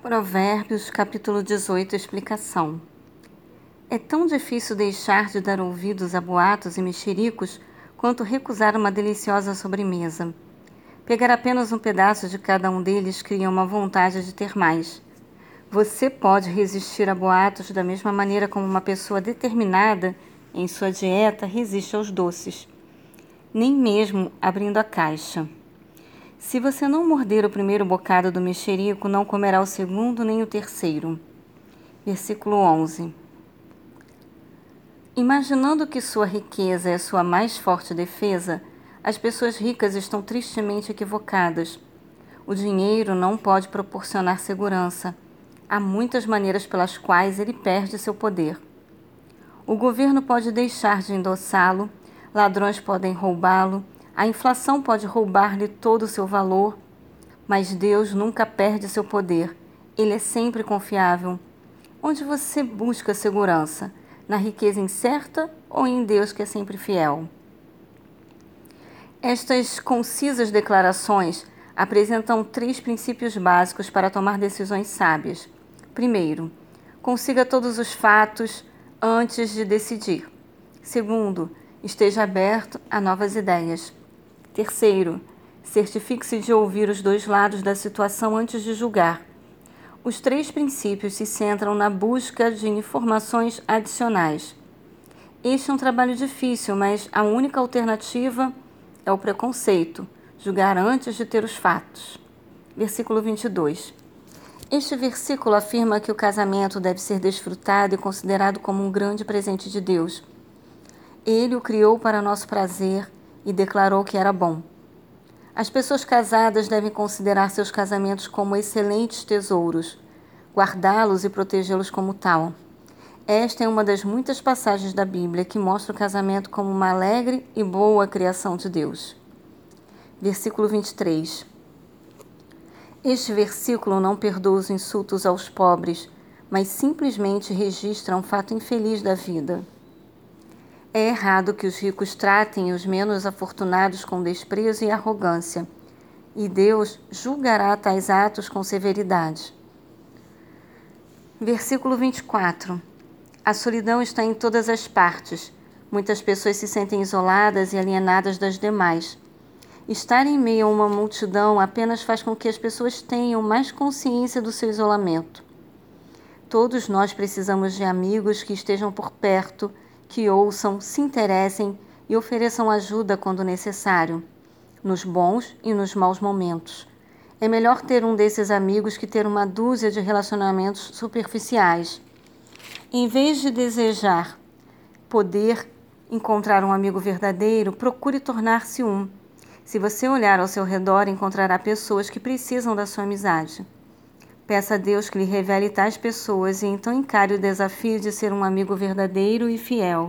Provérbios, capítulo 18 Explicação É tão difícil deixar de dar ouvidos a boatos e mexericos quanto recusar uma deliciosa sobremesa. Pegar apenas um pedaço de cada um deles cria uma vontade de ter mais. Você pode resistir a boatos da mesma maneira como uma pessoa determinada em sua dieta resiste aos doces, nem mesmo abrindo a caixa. Se você não morder o primeiro bocado do mexerico, não comerá o segundo nem o terceiro. Versículo 11. Imaginando que sua riqueza é sua mais forte defesa, as pessoas ricas estão tristemente equivocadas. O dinheiro não pode proporcionar segurança. Há muitas maneiras pelas quais ele perde seu poder. O governo pode deixar de endossá-lo, ladrões podem roubá-lo a inflação pode roubar-lhe todo o seu valor, mas Deus nunca perde seu poder. Ele é sempre confiável. Onde você busca segurança? Na riqueza incerta ou em Deus que é sempre fiel? Estas concisas declarações apresentam três princípios básicos para tomar decisões sábias. Primeiro, consiga todos os fatos antes de decidir. Segundo, esteja aberto a novas ideias. Terceiro, certifique-se de ouvir os dois lados da situação antes de julgar. Os três princípios se centram na busca de informações adicionais. Este é um trabalho difícil, mas a única alternativa é o preconceito, julgar antes de ter os fatos. Versículo 22. Este versículo afirma que o casamento deve ser desfrutado e considerado como um grande presente de Deus. Ele o criou para nosso prazer e declarou que era bom. As pessoas casadas devem considerar seus casamentos como excelentes tesouros, guardá-los e protegê-los como tal. Esta é uma das muitas passagens da Bíblia que mostra o casamento como uma alegre e boa criação de Deus. Versículo 23. Este versículo não perdoa os insultos aos pobres, mas simplesmente registra um fato infeliz da vida. É errado que os ricos tratem os menos afortunados com desprezo e arrogância, e Deus julgará tais atos com severidade. Versículo 24. A solidão está em todas as partes. Muitas pessoas se sentem isoladas e alienadas das demais. Estar em meio a uma multidão apenas faz com que as pessoas tenham mais consciência do seu isolamento. Todos nós precisamos de amigos que estejam por perto que ouçam, se interessem e ofereçam ajuda quando necessário, nos bons e nos maus momentos. É melhor ter um desses amigos que ter uma dúzia de relacionamentos superficiais. Em vez de desejar poder encontrar um amigo verdadeiro, procure tornar-se um. Se você olhar ao seu redor, encontrará pessoas que precisam da sua amizade. Peça a Deus que lhe revele tais pessoas e então encare o desafio de ser um amigo verdadeiro e fiel.